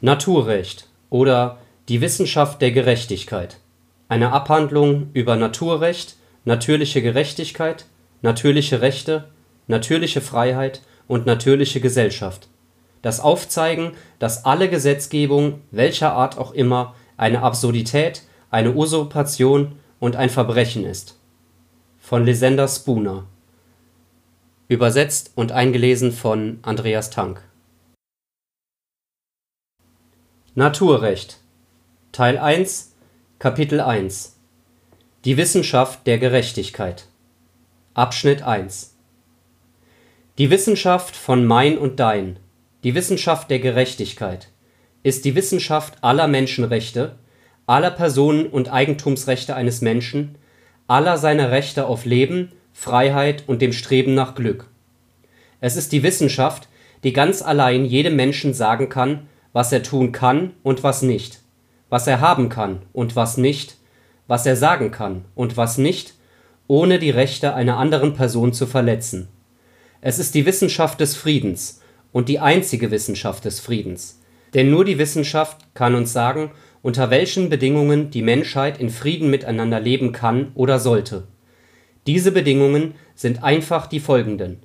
Naturrecht oder die Wissenschaft der Gerechtigkeit. Eine Abhandlung über Naturrecht, natürliche Gerechtigkeit, natürliche Rechte, natürliche Freiheit und natürliche Gesellschaft. Das Aufzeigen, dass alle Gesetzgebung, welcher Art auch immer, eine Absurdität, eine Usurpation und ein Verbrechen ist. Von Lysander Spooner. Übersetzt und eingelesen von Andreas Tank. Naturrecht. Teil 1 Kapitel 1 Die Wissenschaft der Gerechtigkeit. Abschnitt 1 Die Wissenschaft von Mein und Dein, die Wissenschaft der Gerechtigkeit, ist die Wissenschaft aller Menschenrechte, aller Personen und Eigentumsrechte eines Menschen, aller seiner Rechte auf Leben, Freiheit und dem Streben nach Glück. Es ist die Wissenschaft, die ganz allein jedem Menschen sagen kann, was er tun kann und was nicht, was er haben kann und was nicht, was er sagen kann und was nicht, ohne die Rechte einer anderen Person zu verletzen. Es ist die Wissenschaft des Friedens und die einzige Wissenschaft des Friedens. Denn nur die Wissenschaft kann uns sagen, unter welchen Bedingungen die Menschheit in Frieden miteinander leben kann oder sollte. Diese Bedingungen sind einfach die folgenden.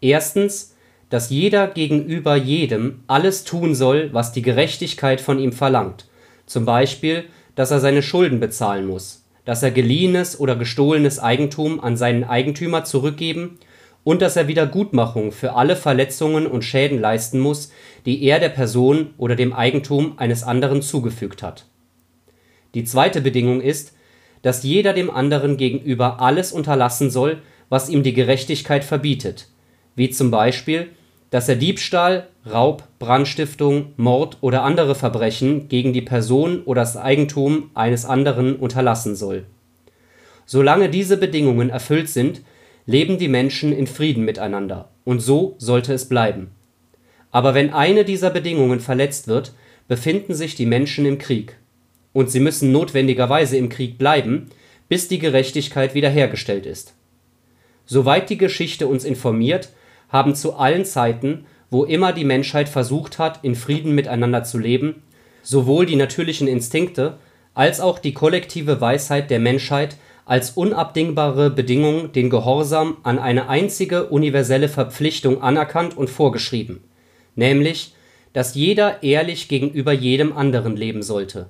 Erstens dass jeder gegenüber jedem alles tun soll, was die Gerechtigkeit von ihm verlangt, zum Beispiel, dass er seine Schulden bezahlen muss, dass er geliehenes oder gestohlenes Eigentum an seinen Eigentümer zurückgeben und dass er Wiedergutmachung für alle Verletzungen und Schäden leisten muss, die er der Person oder dem Eigentum eines anderen zugefügt hat. Die zweite Bedingung ist, dass jeder dem anderen gegenüber alles unterlassen soll, was ihm die Gerechtigkeit verbietet, wie zum Beispiel dass er Diebstahl, Raub, Brandstiftung, Mord oder andere Verbrechen gegen die Person oder das Eigentum eines anderen unterlassen soll. Solange diese Bedingungen erfüllt sind, leben die Menschen in Frieden miteinander, und so sollte es bleiben. Aber wenn eine dieser Bedingungen verletzt wird, befinden sich die Menschen im Krieg. Und sie müssen notwendigerweise im Krieg bleiben, bis die Gerechtigkeit wiederhergestellt ist. Soweit die Geschichte uns informiert, haben zu allen Zeiten, wo immer die Menschheit versucht hat, in Frieden miteinander zu leben, sowohl die natürlichen Instinkte als auch die kollektive Weisheit der Menschheit als unabdingbare Bedingung den Gehorsam an eine einzige universelle Verpflichtung anerkannt und vorgeschrieben, nämlich, dass jeder ehrlich gegenüber jedem anderen leben sollte.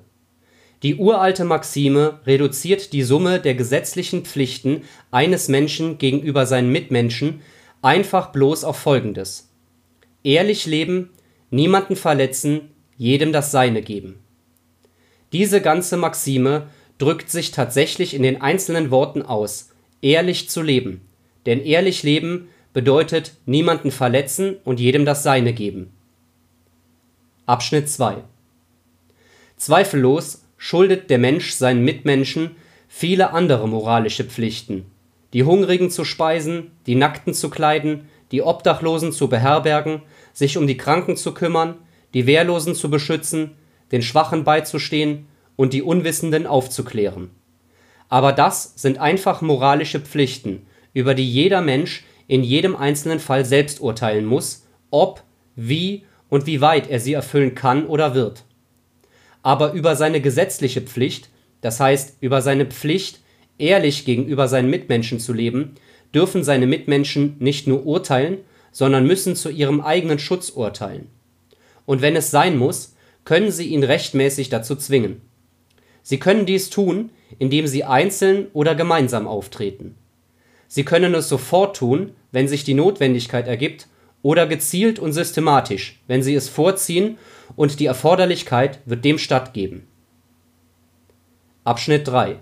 Die uralte Maxime reduziert die Summe der gesetzlichen Pflichten eines Menschen gegenüber seinen Mitmenschen einfach bloß auf Folgendes: Ehrlich leben, niemanden verletzen, jedem das Seine geben. Diese ganze Maxime drückt sich tatsächlich in den einzelnen Worten aus: ehrlich zu leben. Denn ehrlich leben bedeutet niemanden verletzen und jedem das Seine geben. Abschnitt 2 Zweifellos schuldet der Mensch seinen Mitmenschen viele andere moralische Pflichten die Hungrigen zu speisen, die Nackten zu kleiden, die Obdachlosen zu beherbergen, sich um die Kranken zu kümmern, die Wehrlosen zu beschützen, den Schwachen beizustehen und die Unwissenden aufzuklären. Aber das sind einfach moralische Pflichten, über die jeder Mensch in jedem einzelnen Fall selbst urteilen muss, ob, wie und wie weit er sie erfüllen kann oder wird. Aber über seine gesetzliche Pflicht, das heißt über seine Pflicht, ehrlich gegenüber seinen Mitmenschen zu leben, dürfen seine Mitmenschen nicht nur urteilen, sondern müssen zu ihrem eigenen Schutz urteilen. Und wenn es sein muss, können sie ihn rechtmäßig dazu zwingen. Sie können dies tun, indem sie einzeln oder gemeinsam auftreten. Sie können es sofort tun, wenn sich die Notwendigkeit ergibt, oder gezielt und systematisch, wenn sie es vorziehen und die Erforderlichkeit wird dem stattgeben. Abschnitt 3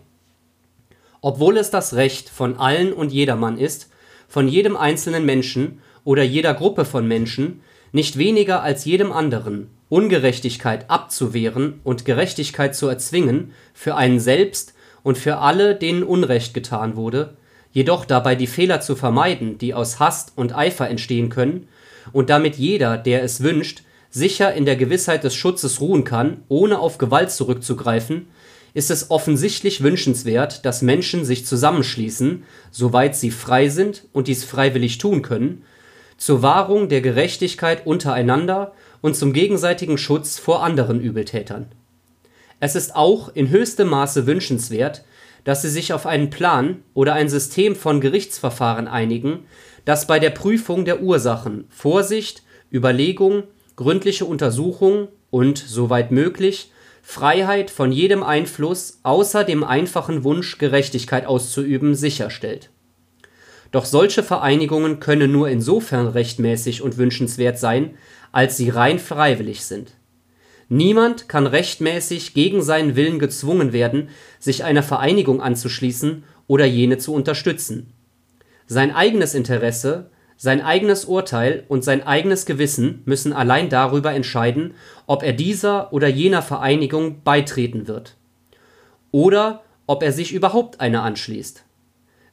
obwohl es das Recht von allen und jedermann ist, von jedem einzelnen Menschen oder jeder Gruppe von Menschen, nicht weniger als jedem anderen, Ungerechtigkeit abzuwehren und Gerechtigkeit zu erzwingen für einen selbst und für alle, denen Unrecht getan wurde, jedoch dabei die Fehler zu vermeiden, die aus Hass und Eifer entstehen können, und damit jeder, der es wünscht, sicher in der Gewissheit des Schutzes ruhen kann, ohne auf Gewalt zurückzugreifen, ist es offensichtlich wünschenswert, dass Menschen sich zusammenschließen, soweit sie frei sind und dies freiwillig tun können, zur Wahrung der Gerechtigkeit untereinander und zum gegenseitigen Schutz vor anderen Übeltätern. Es ist auch in höchstem Maße wünschenswert, dass sie sich auf einen Plan oder ein System von Gerichtsverfahren einigen, das bei der Prüfung der Ursachen Vorsicht, Überlegung, gründliche Untersuchung und, soweit möglich, Freiheit von jedem Einfluss außer dem einfachen Wunsch, Gerechtigkeit auszuüben, sicherstellt. Doch solche Vereinigungen können nur insofern rechtmäßig und wünschenswert sein, als sie rein freiwillig sind. Niemand kann rechtmäßig gegen seinen Willen gezwungen werden, sich einer Vereinigung anzuschließen oder jene zu unterstützen. Sein eigenes Interesse, sein eigenes Urteil und sein eigenes Gewissen müssen allein darüber entscheiden, ob er dieser oder jener Vereinigung beitreten wird. Oder ob er sich überhaupt einer anschließt.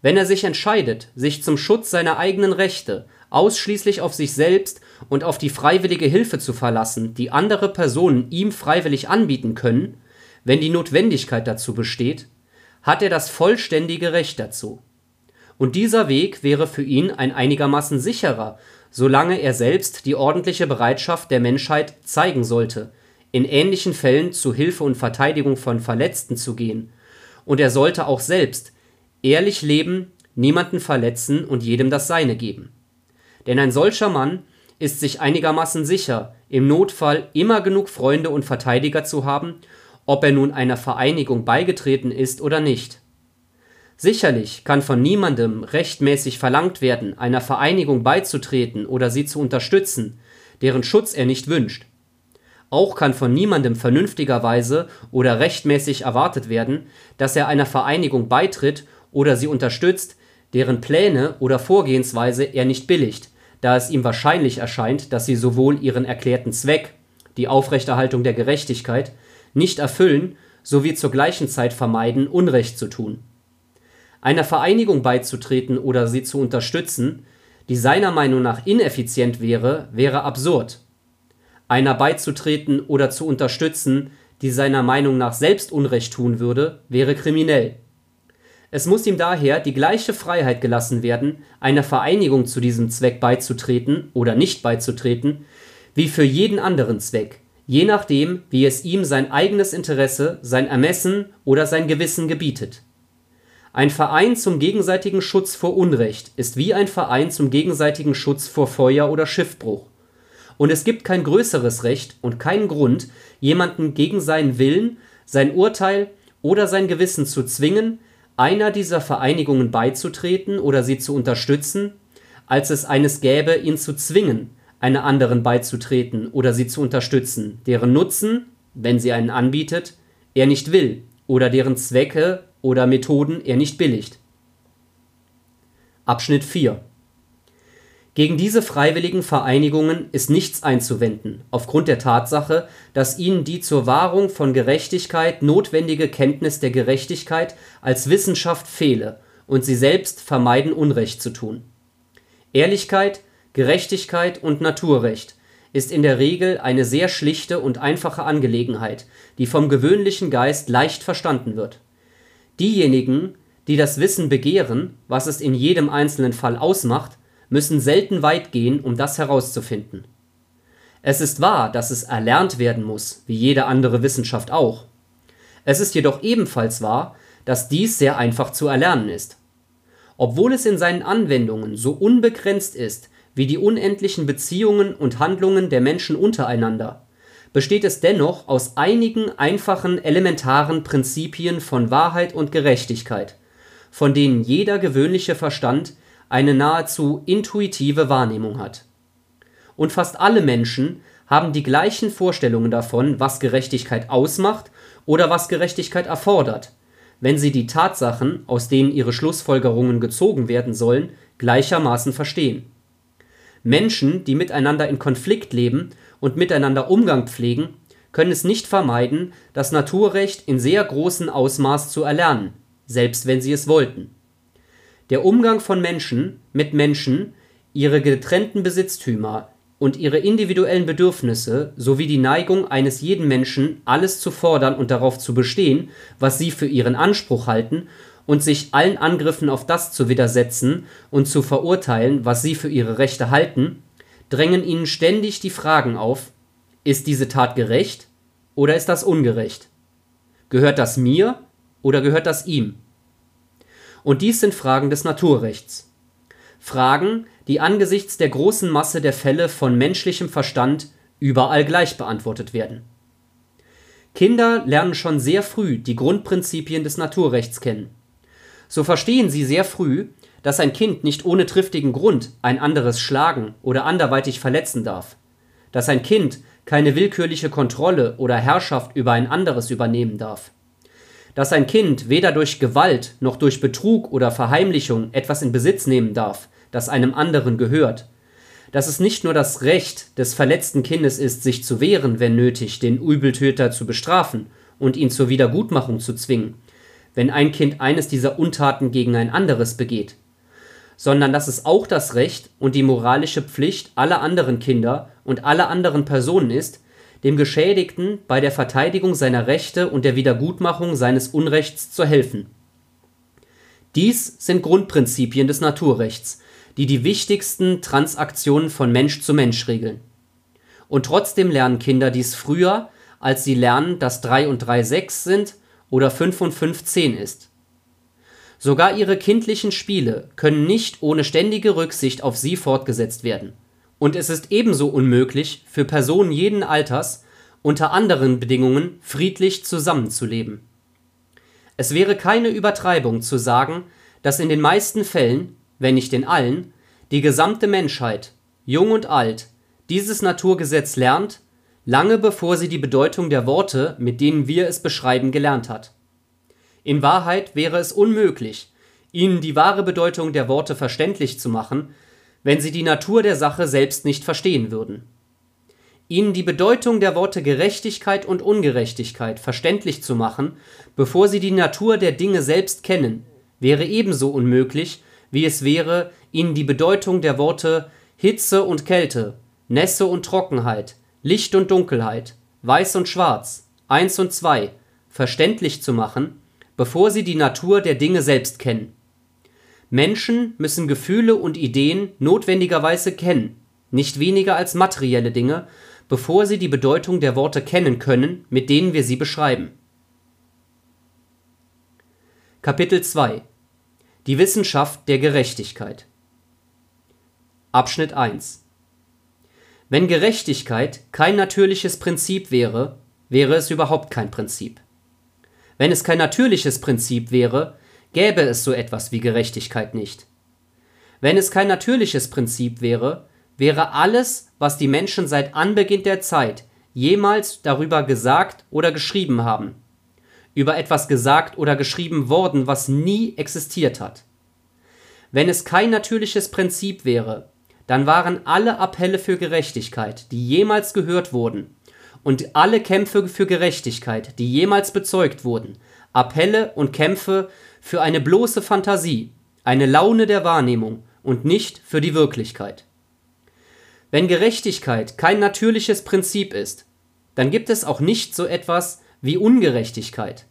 Wenn er sich entscheidet, sich zum Schutz seiner eigenen Rechte ausschließlich auf sich selbst und auf die freiwillige Hilfe zu verlassen, die andere Personen ihm freiwillig anbieten können, wenn die Notwendigkeit dazu besteht, hat er das vollständige Recht dazu und dieser Weg wäre für ihn ein einigermaßen sicherer, solange er selbst die ordentliche Bereitschaft der Menschheit zeigen sollte, in ähnlichen Fällen zu Hilfe und Verteidigung von Verletzten zu gehen, und er sollte auch selbst ehrlich leben, niemanden verletzen und jedem das Seine geben. Denn ein solcher Mann ist sich einigermaßen sicher, im Notfall immer genug Freunde und Verteidiger zu haben, ob er nun einer Vereinigung beigetreten ist oder nicht Sicherlich kann von niemandem rechtmäßig verlangt werden, einer Vereinigung beizutreten oder sie zu unterstützen, deren Schutz er nicht wünscht. Auch kann von niemandem vernünftigerweise oder rechtmäßig erwartet werden, dass er einer Vereinigung beitritt oder sie unterstützt, deren Pläne oder Vorgehensweise er nicht billigt, da es ihm wahrscheinlich erscheint, dass sie sowohl ihren erklärten Zweck, die Aufrechterhaltung der Gerechtigkeit, nicht erfüllen, sowie zur gleichen Zeit vermeiden, Unrecht zu tun einer Vereinigung beizutreten oder sie zu unterstützen, die seiner Meinung nach ineffizient wäre, wäre absurd. Einer beizutreten oder zu unterstützen, die seiner Meinung nach selbst Unrecht tun würde, wäre kriminell. Es muss ihm daher die gleiche Freiheit gelassen werden, einer Vereinigung zu diesem Zweck beizutreten oder nicht beizutreten, wie für jeden anderen Zweck, je nachdem, wie es ihm sein eigenes Interesse, sein Ermessen oder sein Gewissen gebietet ein Verein zum gegenseitigen Schutz vor Unrecht ist wie ein Verein zum gegenseitigen Schutz vor Feuer oder Schiffbruch. Und es gibt kein größeres Recht und keinen Grund, jemanden gegen seinen Willen, sein Urteil oder sein Gewissen zu zwingen, einer dieser Vereinigungen beizutreten oder sie zu unterstützen, als es eines gäbe, ihn zu zwingen, einer anderen beizutreten oder sie zu unterstützen, deren Nutzen, wenn sie einen anbietet, er nicht will oder deren Zwecke oder Methoden er nicht billigt. Abschnitt 4 Gegen diese freiwilligen Vereinigungen ist nichts einzuwenden, aufgrund der Tatsache, dass ihnen die zur Wahrung von Gerechtigkeit notwendige Kenntnis der Gerechtigkeit als Wissenschaft fehle und sie selbst vermeiden Unrecht zu tun. Ehrlichkeit, Gerechtigkeit und Naturrecht ist in der Regel eine sehr schlichte und einfache Angelegenheit, die vom gewöhnlichen Geist leicht verstanden wird Diejenigen, die das Wissen begehren, was es in jedem einzelnen Fall ausmacht, müssen selten weit gehen, um das herauszufinden. Es ist wahr, dass es erlernt werden muss, wie jede andere Wissenschaft auch. Es ist jedoch ebenfalls wahr, dass dies sehr einfach zu erlernen ist. Obwohl es in seinen Anwendungen so unbegrenzt ist wie die unendlichen Beziehungen und Handlungen der Menschen untereinander, besteht es dennoch aus einigen einfachen elementaren Prinzipien von Wahrheit und Gerechtigkeit, von denen jeder gewöhnliche Verstand eine nahezu intuitive Wahrnehmung hat. Und fast alle Menschen haben die gleichen Vorstellungen davon, was Gerechtigkeit ausmacht oder was Gerechtigkeit erfordert, wenn sie die Tatsachen, aus denen ihre Schlussfolgerungen gezogen werden sollen, gleichermaßen verstehen. Menschen, die miteinander in Konflikt leben und miteinander Umgang pflegen, können es nicht vermeiden, das Naturrecht in sehr großem Ausmaß zu erlernen, selbst wenn sie es wollten. Der Umgang von Menschen mit Menschen, ihre getrennten Besitztümer und ihre individuellen Bedürfnisse sowie die Neigung eines jeden Menschen, alles zu fordern und darauf zu bestehen, was sie für ihren Anspruch halten, und sich allen Angriffen auf das zu widersetzen und zu verurteilen, was sie für ihre Rechte halten, drängen ihnen ständig die Fragen auf, ist diese Tat gerecht oder ist das ungerecht? Gehört das mir oder gehört das ihm? Und dies sind Fragen des Naturrechts. Fragen, die angesichts der großen Masse der Fälle von menschlichem Verstand überall gleich beantwortet werden. Kinder lernen schon sehr früh die Grundprinzipien des Naturrechts kennen. So verstehen sie sehr früh, dass ein Kind nicht ohne triftigen Grund ein anderes schlagen oder anderweitig verletzen darf, dass ein Kind keine willkürliche Kontrolle oder Herrschaft über ein anderes übernehmen darf, dass ein Kind weder durch Gewalt noch durch Betrug oder Verheimlichung etwas in Besitz nehmen darf, das einem anderen gehört, dass es nicht nur das Recht des verletzten Kindes ist, sich zu wehren, wenn nötig, den Übeltäter zu bestrafen und ihn zur Wiedergutmachung zu zwingen, wenn ein Kind eines dieser Untaten gegen ein anderes begeht, sondern dass es auch das Recht und die moralische Pflicht aller anderen Kinder und aller anderen Personen ist, dem Geschädigten bei der Verteidigung seiner Rechte und der Wiedergutmachung seines Unrechts zu helfen. Dies sind Grundprinzipien des Naturrechts, die die wichtigsten Transaktionen von Mensch zu Mensch regeln. Und trotzdem lernen Kinder dies früher, als sie lernen, dass 3 und 3 6 sind oder 5 und 5 10 ist. Sogar ihre kindlichen Spiele können nicht ohne ständige Rücksicht auf sie fortgesetzt werden. Und es ist ebenso unmöglich, für Personen jeden Alters unter anderen Bedingungen friedlich zusammenzuleben. Es wäre keine Übertreibung zu sagen, dass in den meisten Fällen wenn nicht in allen, die gesamte Menschheit, jung und alt, dieses Naturgesetz lernt, lange bevor sie die Bedeutung der Worte, mit denen wir es beschreiben, gelernt hat. In Wahrheit wäre es unmöglich, ihnen die wahre Bedeutung der Worte verständlich zu machen, wenn sie die Natur der Sache selbst nicht verstehen würden. Ihnen die Bedeutung der Worte Gerechtigkeit und Ungerechtigkeit verständlich zu machen, bevor sie die Natur der Dinge selbst kennen, wäre ebenso unmöglich, wie es wäre, ihnen die Bedeutung der Worte Hitze und Kälte, Nässe und Trockenheit, Licht und Dunkelheit, Weiß und Schwarz, Eins und Zwei verständlich zu machen, bevor sie die Natur der Dinge selbst kennen. Menschen müssen Gefühle und Ideen notwendigerweise kennen, nicht weniger als materielle Dinge, bevor sie die Bedeutung der Worte kennen können, mit denen wir sie beschreiben. Kapitel 2 die Wissenschaft der Gerechtigkeit. Abschnitt 1 Wenn Gerechtigkeit kein natürliches Prinzip wäre, wäre es überhaupt kein Prinzip. Wenn es kein natürliches Prinzip wäre, gäbe es so etwas wie Gerechtigkeit nicht. Wenn es kein natürliches Prinzip wäre, wäre alles, was die Menschen seit Anbeginn der Zeit jemals darüber gesagt oder geschrieben haben, über etwas gesagt oder geschrieben worden, was nie existiert hat. Wenn es kein natürliches Prinzip wäre, dann waren alle Appelle für Gerechtigkeit, die jemals gehört wurden, und alle Kämpfe für Gerechtigkeit, die jemals bezeugt wurden, Appelle und Kämpfe für eine bloße Fantasie, eine Laune der Wahrnehmung und nicht für die Wirklichkeit. Wenn Gerechtigkeit kein natürliches Prinzip ist, dann gibt es auch nicht so etwas wie Ungerechtigkeit.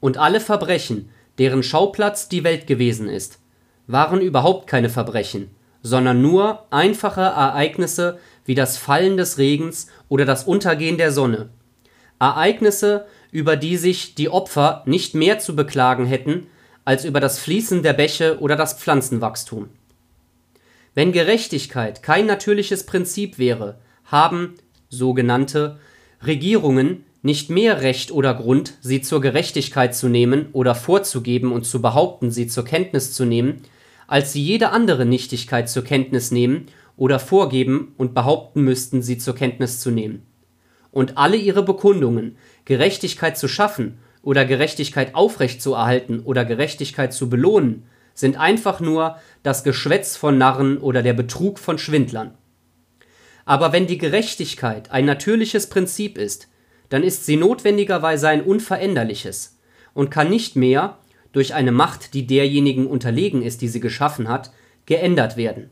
Und alle Verbrechen, deren Schauplatz die Welt gewesen ist, waren überhaupt keine Verbrechen, sondern nur einfache Ereignisse wie das Fallen des Regens oder das Untergehen der Sonne. Ereignisse, über die sich die Opfer nicht mehr zu beklagen hätten als über das Fließen der Bäche oder das Pflanzenwachstum. Wenn Gerechtigkeit kein natürliches Prinzip wäre, haben sogenannte Regierungen nicht mehr Recht oder Grund, sie zur Gerechtigkeit zu nehmen oder vorzugeben und zu behaupten, sie zur Kenntnis zu nehmen, als sie jede andere Nichtigkeit zur Kenntnis nehmen oder vorgeben und behaupten müssten, sie zur Kenntnis zu nehmen. Und alle ihre Bekundungen, Gerechtigkeit zu schaffen oder Gerechtigkeit aufrechtzuerhalten oder Gerechtigkeit zu belohnen, sind einfach nur das Geschwätz von Narren oder der Betrug von Schwindlern. Aber wenn die Gerechtigkeit ein natürliches Prinzip ist, dann ist sie notwendigerweise ein unveränderliches und kann nicht mehr durch eine Macht, die derjenigen unterlegen ist, die sie geschaffen hat, geändert werden.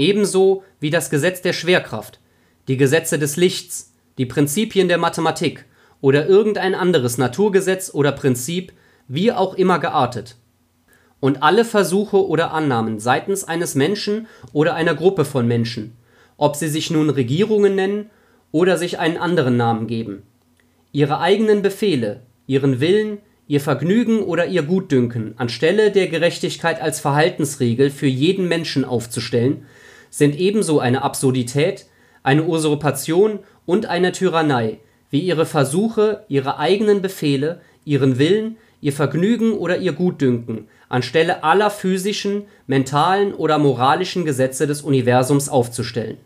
Ebenso wie das Gesetz der Schwerkraft, die Gesetze des Lichts, die Prinzipien der Mathematik oder irgendein anderes Naturgesetz oder Prinzip wie auch immer geartet. Und alle Versuche oder Annahmen seitens eines Menschen oder einer Gruppe von Menschen, ob sie sich nun Regierungen nennen oder sich einen anderen Namen geben, ihre eigenen Befehle, ihren Willen, ihr Vergnügen oder ihr Gutdünken anstelle der Gerechtigkeit als Verhaltensregel für jeden Menschen aufzustellen, sind ebenso eine Absurdität, eine Usurpation und eine Tyrannei, wie ihre Versuche, ihre eigenen Befehle, ihren Willen, ihr Vergnügen oder ihr Gutdünken anstelle aller physischen, mentalen oder moralischen Gesetze des Universums aufzustellen.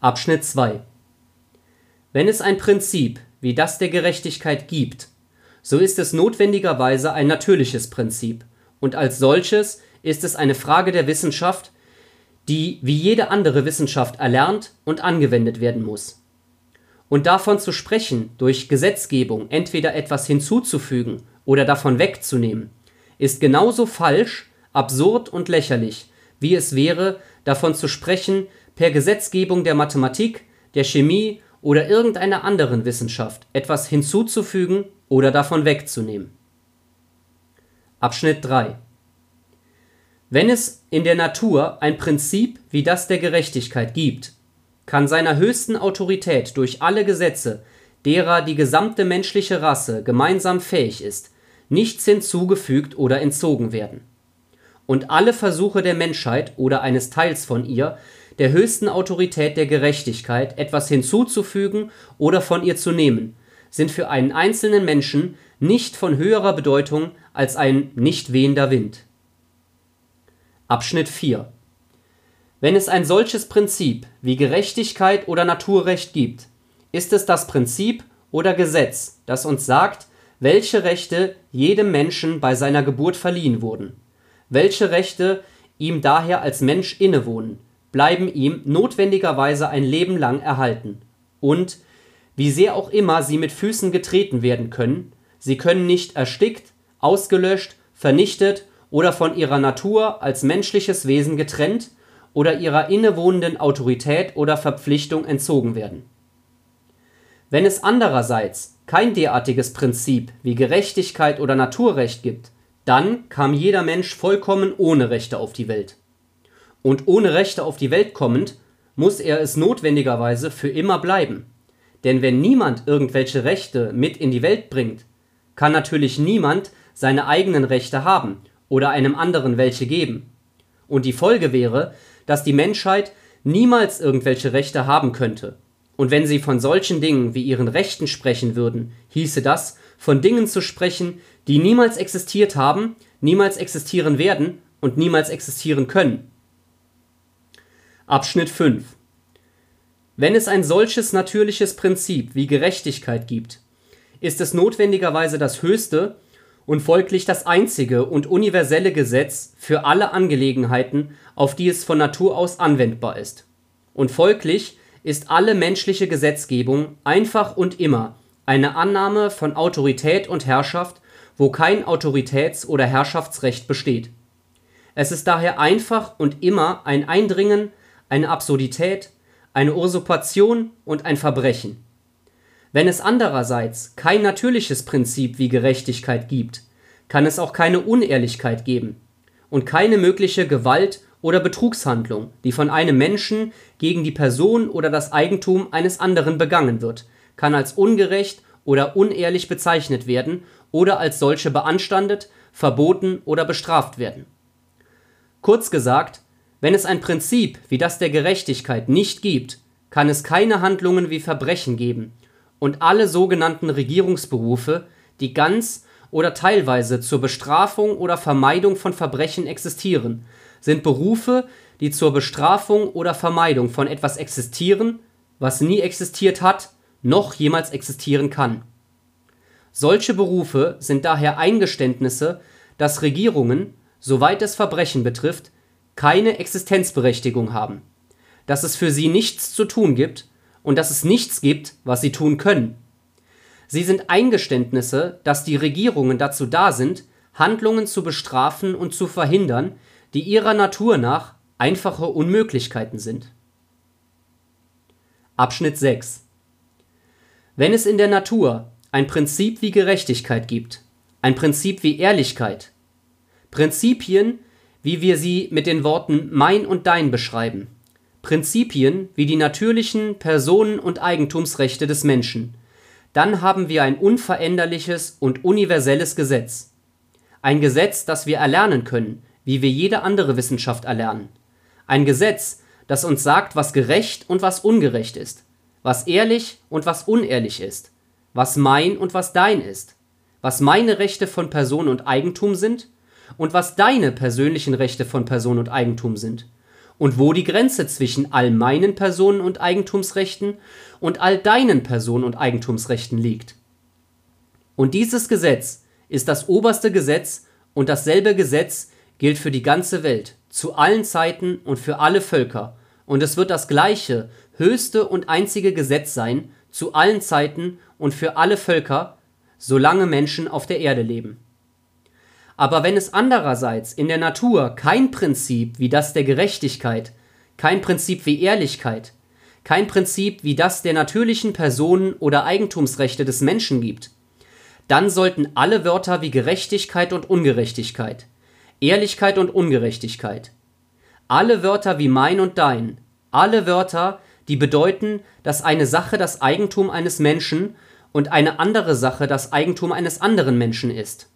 Abschnitt 2 Wenn es ein Prinzip wie das der Gerechtigkeit gibt, so ist es notwendigerweise ein natürliches Prinzip, und als solches ist es eine Frage der Wissenschaft, die wie jede andere Wissenschaft erlernt und angewendet werden muss. Und davon zu sprechen, durch Gesetzgebung entweder etwas hinzuzufügen oder davon wegzunehmen, ist genauso falsch, absurd und lächerlich, wie es wäre, davon zu sprechen, per Gesetzgebung der Mathematik, der Chemie oder irgendeiner anderen Wissenschaft etwas hinzuzufügen oder davon wegzunehmen. Abschnitt 3 Wenn es in der Natur ein Prinzip wie das der Gerechtigkeit gibt, kann seiner höchsten Autorität durch alle Gesetze, derer die gesamte menschliche Rasse gemeinsam fähig ist, nichts hinzugefügt oder entzogen werden. Und alle Versuche der Menschheit oder eines Teils von ihr, der höchsten Autorität der Gerechtigkeit etwas hinzuzufügen oder von ihr zu nehmen, sind für einen einzelnen Menschen nicht von höherer Bedeutung als ein nicht wehender Wind. Abschnitt 4 wenn es ein solches Prinzip wie Gerechtigkeit oder Naturrecht gibt, ist es das Prinzip oder Gesetz, das uns sagt, welche Rechte jedem Menschen bei seiner Geburt verliehen wurden. Welche Rechte ihm daher als Mensch innewohnen, bleiben ihm notwendigerweise ein Leben lang erhalten. Und, wie sehr auch immer sie mit Füßen getreten werden können, sie können nicht erstickt, ausgelöscht, vernichtet oder von ihrer Natur als menschliches Wesen getrennt oder ihrer innewohnenden Autorität oder Verpflichtung entzogen werden. Wenn es andererseits kein derartiges Prinzip wie Gerechtigkeit oder Naturrecht gibt, dann kam jeder Mensch vollkommen ohne Rechte auf die Welt. Und ohne Rechte auf die Welt kommend, muss er es notwendigerweise für immer bleiben. Denn wenn niemand irgendwelche Rechte mit in die Welt bringt, kann natürlich niemand seine eigenen Rechte haben oder einem anderen welche geben. Und die Folge wäre, dass die Menschheit niemals irgendwelche Rechte haben könnte. Und wenn sie von solchen Dingen wie ihren Rechten sprechen würden, hieße das, von Dingen zu sprechen, die niemals existiert haben, niemals existieren werden und niemals existieren können. Abschnitt 5 Wenn es ein solches natürliches Prinzip wie Gerechtigkeit gibt, ist es notwendigerweise das höchste und folglich das einzige und universelle Gesetz für alle Angelegenheiten, auf die es von Natur aus anwendbar ist. Und folglich ist alle menschliche Gesetzgebung einfach und immer eine Annahme von Autorität und Herrschaft, wo kein Autoritäts oder Herrschaftsrecht besteht. Es ist daher einfach und immer ein Eindringen, eine Absurdität, eine Usurpation und ein Verbrechen wenn es andererseits kein natürliches Prinzip wie Gerechtigkeit gibt, kann es auch keine Unehrlichkeit geben und keine mögliche Gewalt oder Betrugshandlung, die von einem Menschen gegen die Person oder das Eigentum eines anderen begangen wird, kann als ungerecht oder unehrlich bezeichnet werden oder als solche beanstandet, verboten oder bestraft werden. Kurz gesagt, wenn es ein Prinzip wie das der Gerechtigkeit nicht gibt, kann es keine Handlungen wie Verbrechen geben und alle sogenannten Regierungsberufe, die ganz oder teilweise zur Bestrafung oder Vermeidung von Verbrechen existieren, sind Berufe, die zur Bestrafung oder Vermeidung von etwas existieren, was nie existiert hat, noch jemals existieren kann. Solche Berufe sind daher Eingeständnisse, dass Regierungen, soweit es Verbrechen betrifft, keine Existenzberechtigung haben, dass es für sie nichts zu tun gibt und dass es nichts gibt, was sie tun können. Sie sind Eingeständnisse, dass die Regierungen dazu da sind, Handlungen zu bestrafen und zu verhindern, die ihrer Natur nach einfache Unmöglichkeiten sind. Abschnitt 6 Wenn es in der Natur ein Prinzip wie Gerechtigkeit gibt, ein Prinzip wie Ehrlichkeit, Prinzipien, wie wir sie mit den Worten mein und dein beschreiben, Prinzipien wie die natürlichen Personen- und Eigentumsrechte des Menschen, dann haben wir ein unveränderliches und universelles Gesetz. Ein Gesetz, das wir erlernen können, wie wir jede andere Wissenschaft erlernen. Ein Gesetz, das uns sagt, was gerecht und was ungerecht ist, was ehrlich und was unehrlich ist, was mein und was dein ist, was meine Rechte von Person und Eigentum sind und was deine persönlichen Rechte von Person und Eigentum sind und wo die Grenze zwischen all meinen Personen und Eigentumsrechten und all deinen Personen und Eigentumsrechten liegt. Und dieses Gesetz ist das oberste Gesetz und dasselbe Gesetz gilt für die ganze Welt, zu allen Zeiten und für alle Völker, und es wird das gleiche, höchste und einzige Gesetz sein, zu allen Zeiten und für alle Völker, solange Menschen auf der Erde leben. Aber wenn es andererseits in der Natur kein Prinzip wie das der Gerechtigkeit, kein Prinzip wie Ehrlichkeit, kein Prinzip wie das der natürlichen Personen oder Eigentumsrechte des Menschen gibt, dann sollten alle Wörter wie Gerechtigkeit und Ungerechtigkeit, Ehrlichkeit und Ungerechtigkeit, alle Wörter wie mein und dein, alle Wörter, die bedeuten, dass eine Sache das Eigentum eines Menschen und eine andere Sache das Eigentum eines anderen Menschen ist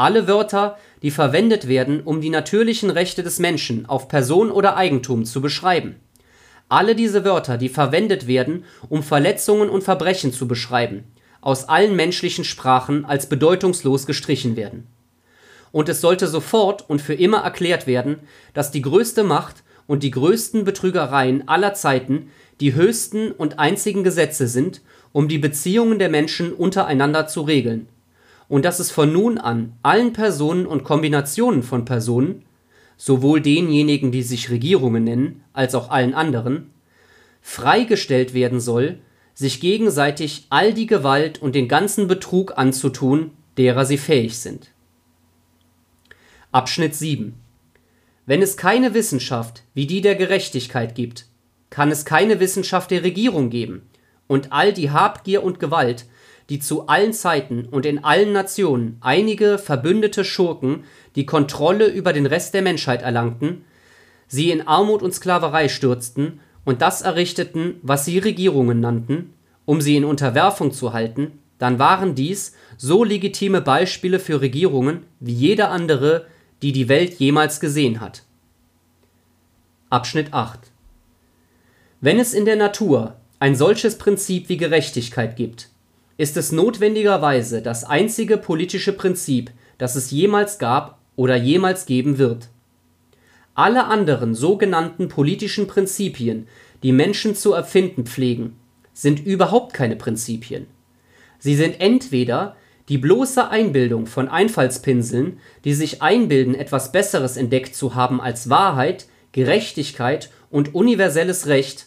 alle Wörter, die verwendet werden, um die natürlichen Rechte des Menschen auf Person oder Eigentum zu beschreiben. Alle diese Wörter, die verwendet werden, um Verletzungen und Verbrechen zu beschreiben, aus allen menschlichen Sprachen als bedeutungslos gestrichen werden. Und es sollte sofort und für immer erklärt werden, dass die größte Macht und die größten Betrügereien aller Zeiten die höchsten und einzigen Gesetze sind, um die Beziehungen der Menschen untereinander zu regeln und dass es von nun an allen Personen und Kombinationen von Personen, sowohl denjenigen, die sich Regierungen nennen, als auch allen anderen, freigestellt werden soll, sich gegenseitig all die Gewalt und den ganzen Betrug anzutun, derer sie fähig sind. Abschnitt 7 Wenn es keine Wissenschaft wie die der Gerechtigkeit gibt, kann es keine Wissenschaft der Regierung geben, und all die Habgier und Gewalt, die zu allen Zeiten und in allen Nationen einige verbündete Schurken die Kontrolle über den Rest der Menschheit erlangten, sie in Armut und Sklaverei stürzten und das errichteten, was sie Regierungen nannten, um sie in Unterwerfung zu halten, dann waren dies so legitime Beispiele für Regierungen wie jede andere, die die Welt jemals gesehen hat. Abschnitt 8 Wenn es in der Natur ein solches Prinzip wie Gerechtigkeit gibt, ist es notwendigerweise das einzige politische Prinzip, das es jemals gab oder jemals geben wird. Alle anderen sogenannten politischen Prinzipien, die Menschen zu erfinden pflegen, sind überhaupt keine Prinzipien. Sie sind entweder die bloße Einbildung von Einfallspinseln, die sich einbilden, etwas Besseres entdeckt zu haben als Wahrheit, Gerechtigkeit und universelles Recht,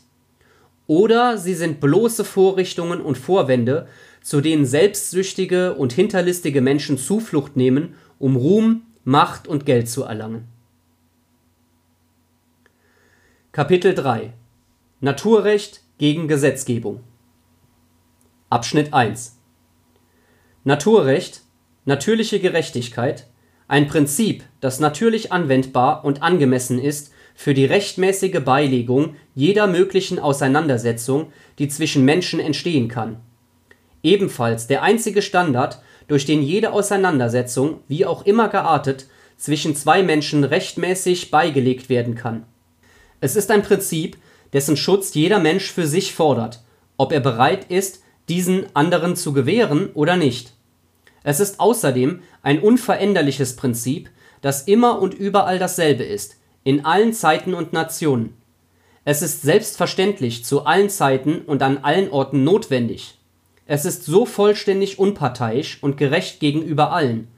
oder sie sind bloße Vorrichtungen und Vorwände, zu denen selbstsüchtige und hinterlistige Menschen Zuflucht nehmen, um Ruhm, Macht und Geld zu erlangen. Kapitel 3 Naturrecht gegen Gesetzgebung. Abschnitt 1 Naturrecht, natürliche Gerechtigkeit, ein Prinzip, das natürlich anwendbar und angemessen ist für die rechtmäßige Beilegung jeder möglichen Auseinandersetzung, die zwischen Menschen entstehen kann ebenfalls der einzige Standard, durch den jede Auseinandersetzung, wie auch immer geartet, zwischen zwei Menschen rechtmäßig beigelegt werden kann. Es ist ein Prinzip, dessen Schutz jeder Mensch für sich fordert, ob er bereit ist, diesen anderen zu gewähren oder nicht. Es ist außerdem ein unveränderliches Prinzip, das immer und überall dasselbe ist, in allen Zeiten und Nationen. Es ist selbstverständlich zu allen Zeiten und an allen Orten notwendig. Es ist so vollständig unparteiisch und gerecht gegenüber allen,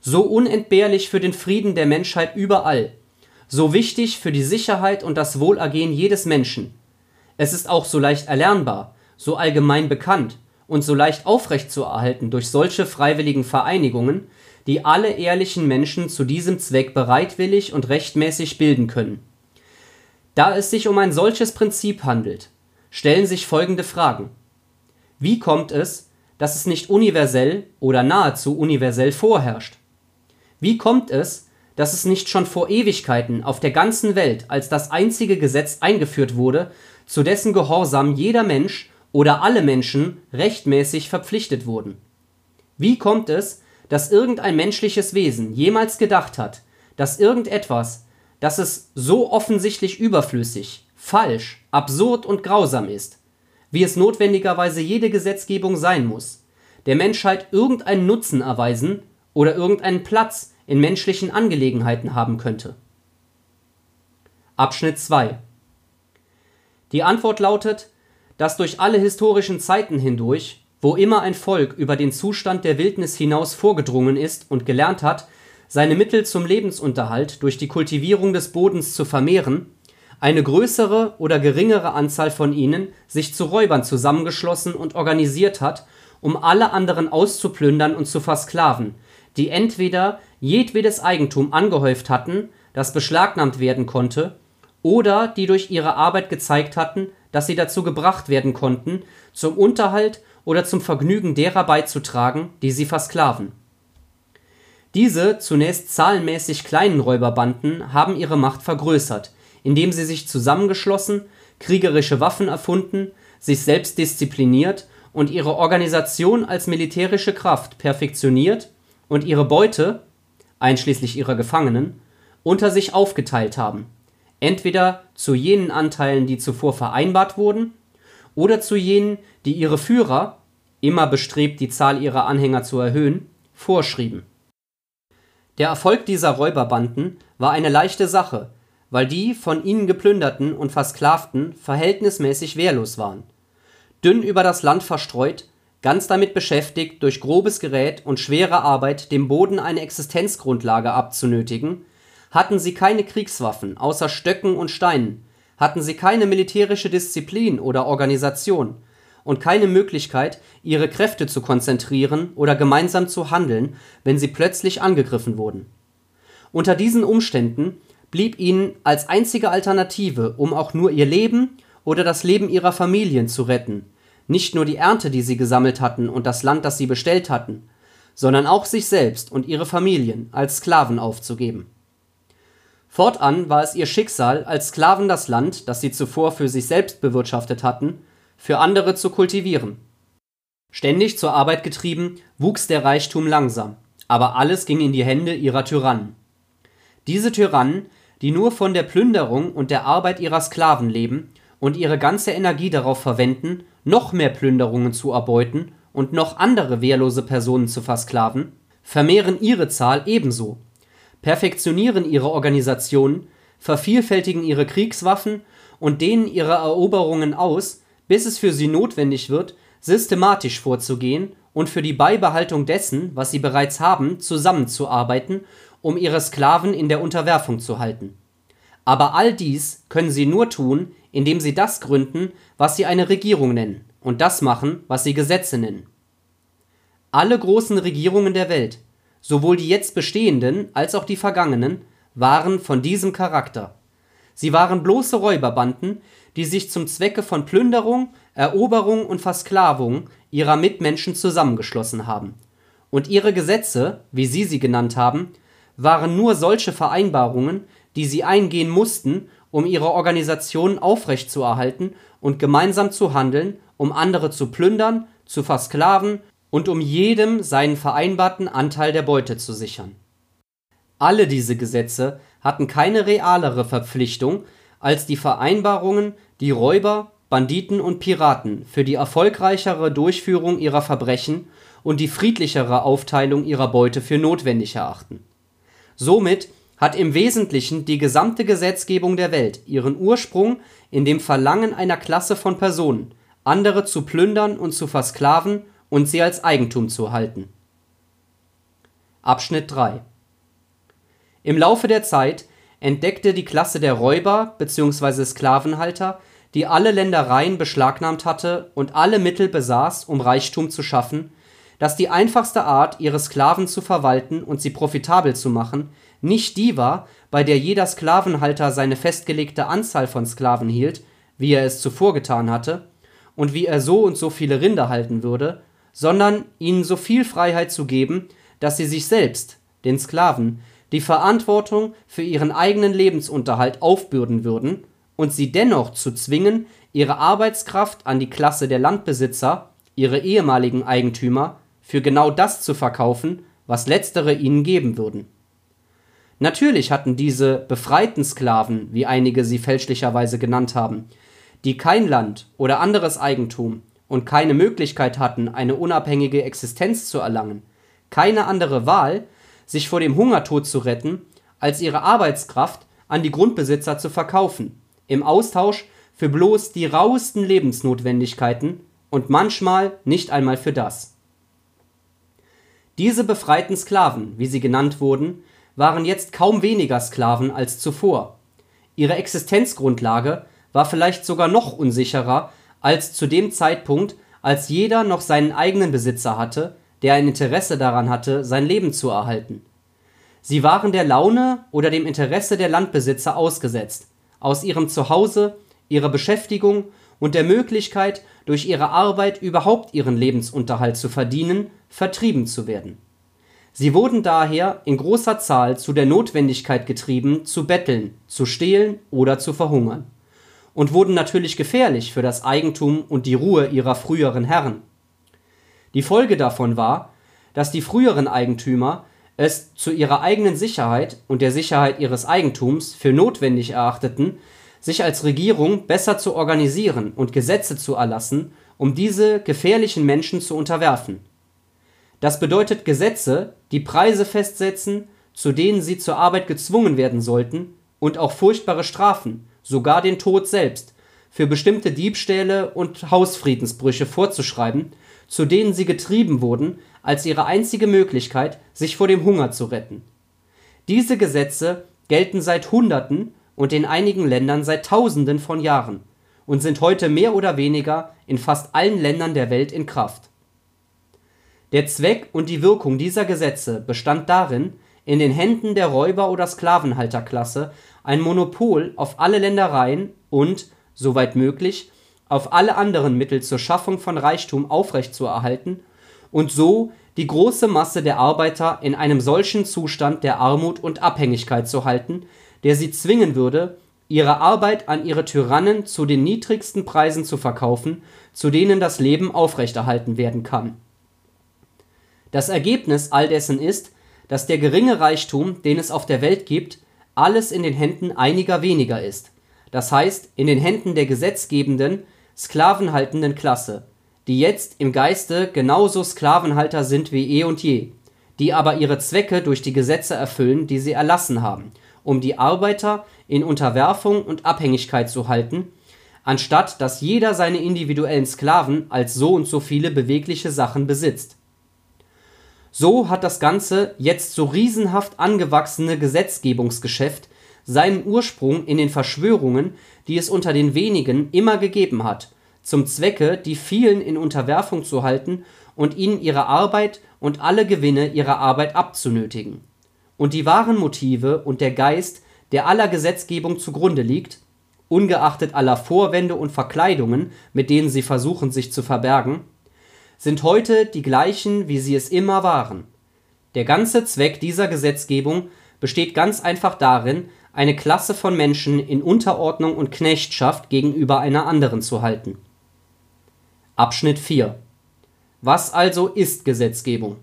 so unentbehrlich für den Frieden der Menschheit überall, so wichtig für die Sicherheit und das Wohlergehen jedes Menschen. Es ist auch so leicht erlernbar, so allgemein bekannt und so leicht aufrechtzuerhalten durch solche freiwilligen Vereinigungen, die alle ehrlichen Menschen zu diesem Zweck bereitwillig und rechtmäßig bilden können. Da es sich um ein solches Prinzip handelt, stellen sich folgende Fragen wie kommt es, dass es nicht universell oder nahezu universell vorherrscht? Wie kommt es, dass es nicht schon vor Ewigkeiten auf der ganzen Welt als das einzige Gesetz eingeführt wurde, zu dessen Gehorsam jeder Mensch oder alle Menschen rechtmäßig verpflichtet wurden? Wie kommt es, dass irgendein menschliches Wesen jemals gedacht hat, dass irgendetwas, das es so offensichtlich überflüssig, falsch, absurd und grausam ist, wie es notwendigerweise jede Gesetzgebung sein muss, der Menschheit irgendeinen Nutzen erweisen oder irgendeinen Platz in menschlichen Angelegenheiten haben könnte. Abschnitt 2 Die Antwort lautet, dass durch alle historischen Zeiten hindurch, wo immer ein Volk über den Zustand der Wildnis hinaus vorgedrungen ist und gelernt hat, seine Mittel zum Lebensunterhalt durch die Kultivierung des Bodens zu vermehren, eine größere oder geringere Anzahl von ihnen sich zu Räubern zusammengeschlossen und organisiert hat, um alle anderen auszuplündern und zu versklaven, die entweder jedwedes Eigentum angehäuft hatten, das beschlagnahmt werden konnte, oder die durch ihre Arbeit gezeigt hatten, dass sie dazu gebracht werden konnten, zum Unterhalt oder zum Vergnügen derer beizutragen, die sie versklaven. Diese zunächst zahlenmäßig kleinen Räuberbanden haben ihre Macht vergrößert, indem sie sich zusammengeschlossen, kriegerische Waffen erfunden, sich selbst diszipliniert und ihre Organisation als militärische Kraft perfektioniert und ihre Beute einschließlich ihrer Gefangenen unter sich aufgeteilt haben, entweder zu jenen Anteilen, die zuvor vereinbart wurden, oder zu jenen, die ihre Führer, immer bestrebt die Zahl ihrer Anhänger zu erhöhen, vorschrieben. Der Erfolg dieser Räuberbanden war eine leichte Sache, weil die von ihnen geplünderten und Versklavten verhältnismäßig wehrlos waren. Dünn über das Land verstreut, ganz damit beschäftigt, durch grobes Gerät und schwere Arbeit dem Boden eine Existenzgrundlage abzunötigen, hatten sie keine Kriegswaffen außer Stöcken und Steinen, hatten sie keine militärische Disziplin oder Organisation und keine Möglichkeit, ihre Kräfte zu konzentrieren oder gemeinsam zu handeln, wenn sie plötzlich angegriffen wurden. Unter diesen Umständen blieb ihnen als einzige Alternative, um auch nur ihr Leben oder das Leben ihrer Familien zu retten, nicht nur die Ernte, die sie gesammelt hatten und das Land, das sie bestellt hatten, sondern auch sich selbst und ihre Familien als Sklaven aufzugeben. Fortan war es ihr Schicksal, als Sklaven das Land, das sie zuvor für sich selbst bewirtschaftet hatten, für andere zu kultivieren. Ständig zur Arbeit getrieben, wuchs der Reichtum langsam, aber alles ging in die Hände ihrer Tyrannen. Diese Tyrannen, die nur von der Plünderung und der Arbeit ihrer Sklaven leben und ihre ganze Energie darauf verwenden, noch mehr Plünderungen zu erbeuten und noch andere wehrlose Personen zu versklaven, vermehren ihre Zahl ebenso, perfektionieren ihre Organisationen, vervielfältigen ihre Kriegswaffen und dehnen ihre Eroberungen aus, bis es für sie notwendig wird, systematisch vorzugehen und für die Beibehaltung dessen, was sie bereits haben, zusammenzuarbeiten, um ihre Sklaven in der Unterwerfung zu halten. Aber all dies können sie nur tun, indem sie das gründen, was sie eine Regierung nennen, und das machen, was sie Gesetze nennen. Alle großen Regierungen der Welt, sowohl die jetzt bestehenden als auch die vergangenen, waren von diesem Charakter. Sie waren bloße Räuberbanden, die sich zum Zwecke von Plünderung, Eroberung und Versklavung ihrer Mitmenschen zusammengeschlossen haben. Und ihre Gesetze, wie sie sie genannt haben, waren nur solche Vereinbarungen, die sie eingehen mussten, um ihre Organisation aufrechtzuerhalten und gemeinsam zu handeln, um andere zu plündern, zu versklaven und um jedem seinen vereinbarten Anteil der Beute zu sichern. Alle diese Gesetze hatten keine realere Verpflichtung als die Vereinbarungen, die Räuber, Banditen und Piraten für die erfolgreichere Durchführung ihrer Verbrechen und die friedlichere Aufteilung ihrer Beute für notwendig erachten. Somit hat im Wesentlichen die gesamte Gesetzgebung der Welt ihren Ursprung in dem Verlangen einer Klasse von Personen, andere zu plündern und zu versklaven und sie als Eigentum zu halten. Abschnitt 3 Im Laufe der Zeit entdeckte die Klasse der Räuber bzw. Sklavenhalter, die alle Ländereien beschlagnahmt hatte und alle Mittel besaß, um Reichtum zu schaffen, dass die einfachste Art, ihre Sklaven zu verwalten und sie profitabel zu machen, nicht die war, bei der jeder Sklavenhalter seine festgelegte Anzahl von Sklaven hielt, wie er es zuvor getan hatte, und wie er so und so viele Rinder halten würde, sondern ihnen so viel Freiheit zu geben, dass sie sich selbst, den Sklaven, die Verantwortung für ihren eigenen Lebensunterhalt aufbürden würden und sie dennoch zu zwingen, ihre Arbeitskraft an die Klasse der Landbesitzer, ihre ehemaligen Eigentümer, für genau das zu verkaufen, was letztere ihnen geben würden. Natürlich hatten diese befreiten Sklaven, wie einige sie fälschlicherweise genannt haben, die kein Land oder anderes Eigentum und keine Möglichkeit hatten, eine unabhängige Existenz zu erlangen, keine andere Wahl, sich vor dem Hungertod zu retten, als ihre Arbeitskraft an die Grundbesitzer zu verkaufen, im Austausch für bloß die rauesten Lebensnotwendigkeiten und manchmal nicht einmal für das. Diese befreiten Sklaven, wie sie genannt wurden, waren jetzt kaum weniger Sklaven als zuvor. Ihre Existenzgrundlage war vielleicht sogar noch unsicherer als zu dem Zeitpunkt, als jeder noch seinen eigenen Besitzer hatte, der ein Interesse daran hatte, sein Leben zu erhalten. Sie waren der Laune oder dem Interesse der Landbesitzer ausgesetzt, aus ihrem Zuhause, ihrer Beschäftigung und der Möglichkeit, durch ihre Arbeit überhaupt ihren Lebensunterhalt zu verdienen, vertrieben zu werden. Sie wurden daher in großer Zahl zu der Notwendigkeit getrieben, zu betteln, zu stehlen oder zu verhungern und wurden natürlich gefährlich für das Eigentum und die Ruhe ihrer früheren Herren. Die Folge davon war, dass die früheren Eigentümer es zu ihrer eigenen Sicherheit und der Sicherheit ihres Eigentums für notwendig erachteten, sich als Regierung besser zu organisieren und Gesetze zu erlassen, um diese gefährlichen Menschen zu unterwerfen das bedeutet Gesetze, die Preise festsetzen, zu denen sie zur Arbeit gezwungen werden sollten, und auch furchtbare Strafen, sogar den Tod selbst, für bestimmte Diebstähle und Hausfriedensbrüche vorzuschreiben, zu denen sie getrieben wurden, als ihre einzige Möglichkeit, sich vor dem Hunger zu retten. Diese Gesetze gelten seit Hunderten und in einigen Ländern seit Tausenden von Jahren und sind heute mehr oder weniger in fast allen Ländern der Welt in Kraft. Der Zweck und die Wirkung dieser Gesetze bestand darin, in den Händen der Räuber oder Sklavenhalterklasse ein Monopol auf alle Ländereien und, soweit möglich, auf alle anderen Mittel zur Schaffung von Reichtum aufrechtzuerhalten und so die große Masse der Arbeiter in einem solchen Zustand der Armut und Abhängigkeit zu halten, der sie zwingen würde, ihre Arbeit an ihre Tyrannen zu den niedrigsten Preisen zu verkaufen, zu denen das Leben aufrechterhalten werden kann. Das Ergebnis all dessen ist, dass der geringe Reichtum, den es auf der Welt gibt, alles in den Händen einiger weniger ist, das heißt in den Händen der gesetzgebenden, sklavenhaltenden Klasse, die jetzt im Geiste genauso Sklavenhalter sind wie eh und je, die aber ihre Zwecke durch die Gesetze erfüllen, die sie erlassen haben, um die Arbeiter in Unterwerfung und Abhängigkeit zu halten, anstatt dass jeder seine individuellen Sklaven als so und so viele bewegliche Sachen besitzt so hat das ganze jetzt so riesenhaft angewachsene Gesetzgebungsgeschäft seinen Ursprung in den Verschwörungen, die es unter den wenigen immer gegeben hat, zum Zwecke, die vielen in Unterwerfung zu halten und ihnen ihre Arbeit und alle Gewinne ihrer Arbeit abzunötigen. Und die wahren Motive und der Geist, der aller Gesetzgebung zugrunde liegt, ungeachtet aller Vorwände und Verkleidungen, mit denen sie versuchen, sich zu verbergen sind heute die gleichen, wie sie es immer waren. Der ganze Zweck dieser Gesetzgebung besteht ganz einfach darin, eine Klasse von Menschen in Unterordnung und Knechtschaft gegenüber einer anderen zu halten. Abschnitt 4 Was also ist Gesetzgebung?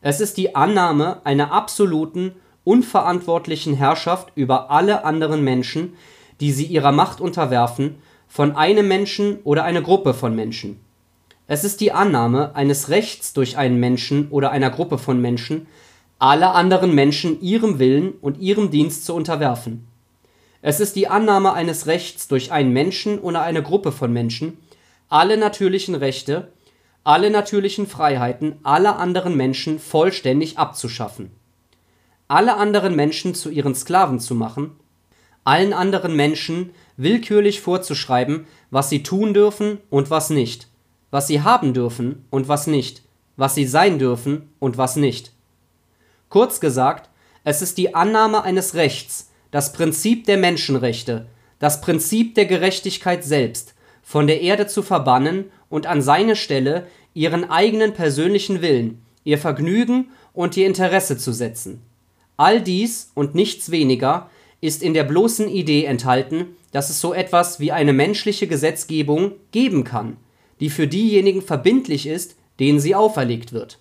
Es ist die Annahme einer absoluten, unverantwortlichen Herrschaft über alle anderen Menschen, die sie ihrer Macht unterwerfen, von einem Menschen oder einer Gruppe von Menschen es ist die Annahme eines Rechts durch einen Menschen oder einer Gruppe von Menschen, alle anderen Menschen ihrem Willen und ihrem Dienst zu unterwerfen. Es ist die Annahme eines Rechts durch einen Menschen oder eine Gruppe von Menschen, alle natürlichen Rechte, alle natürlichen Freiheiten aller anderen Menschen vollständig abzuschaffen, alle anderen Menschen zu ihren Sklaven zu machen, allen anderen Menschen willkürlich vorzuschreiben, was sie tun dürfen und was nicht. Was sie haben dürfen und was nicht, was sie sein dürfen und was nicht. Kurz gesagt, es ist die Annahme eines Rechts, das Prinzip der Menschenrechte, das Prinzip der Gerechtigkeit selbst, von der Erde zu verbannen und an seine Stelle ihren eigenen persönlichen Willen, ihr Vergnügen und ihr Interesse zu setzen. All dies und nichts weniger ist in der bloßen Idee enthalten, dass es so etwas wie eine menschliche Gesetzgebung geben kann, die für diejenigen verbindlich ist, denen sie auferlegt wird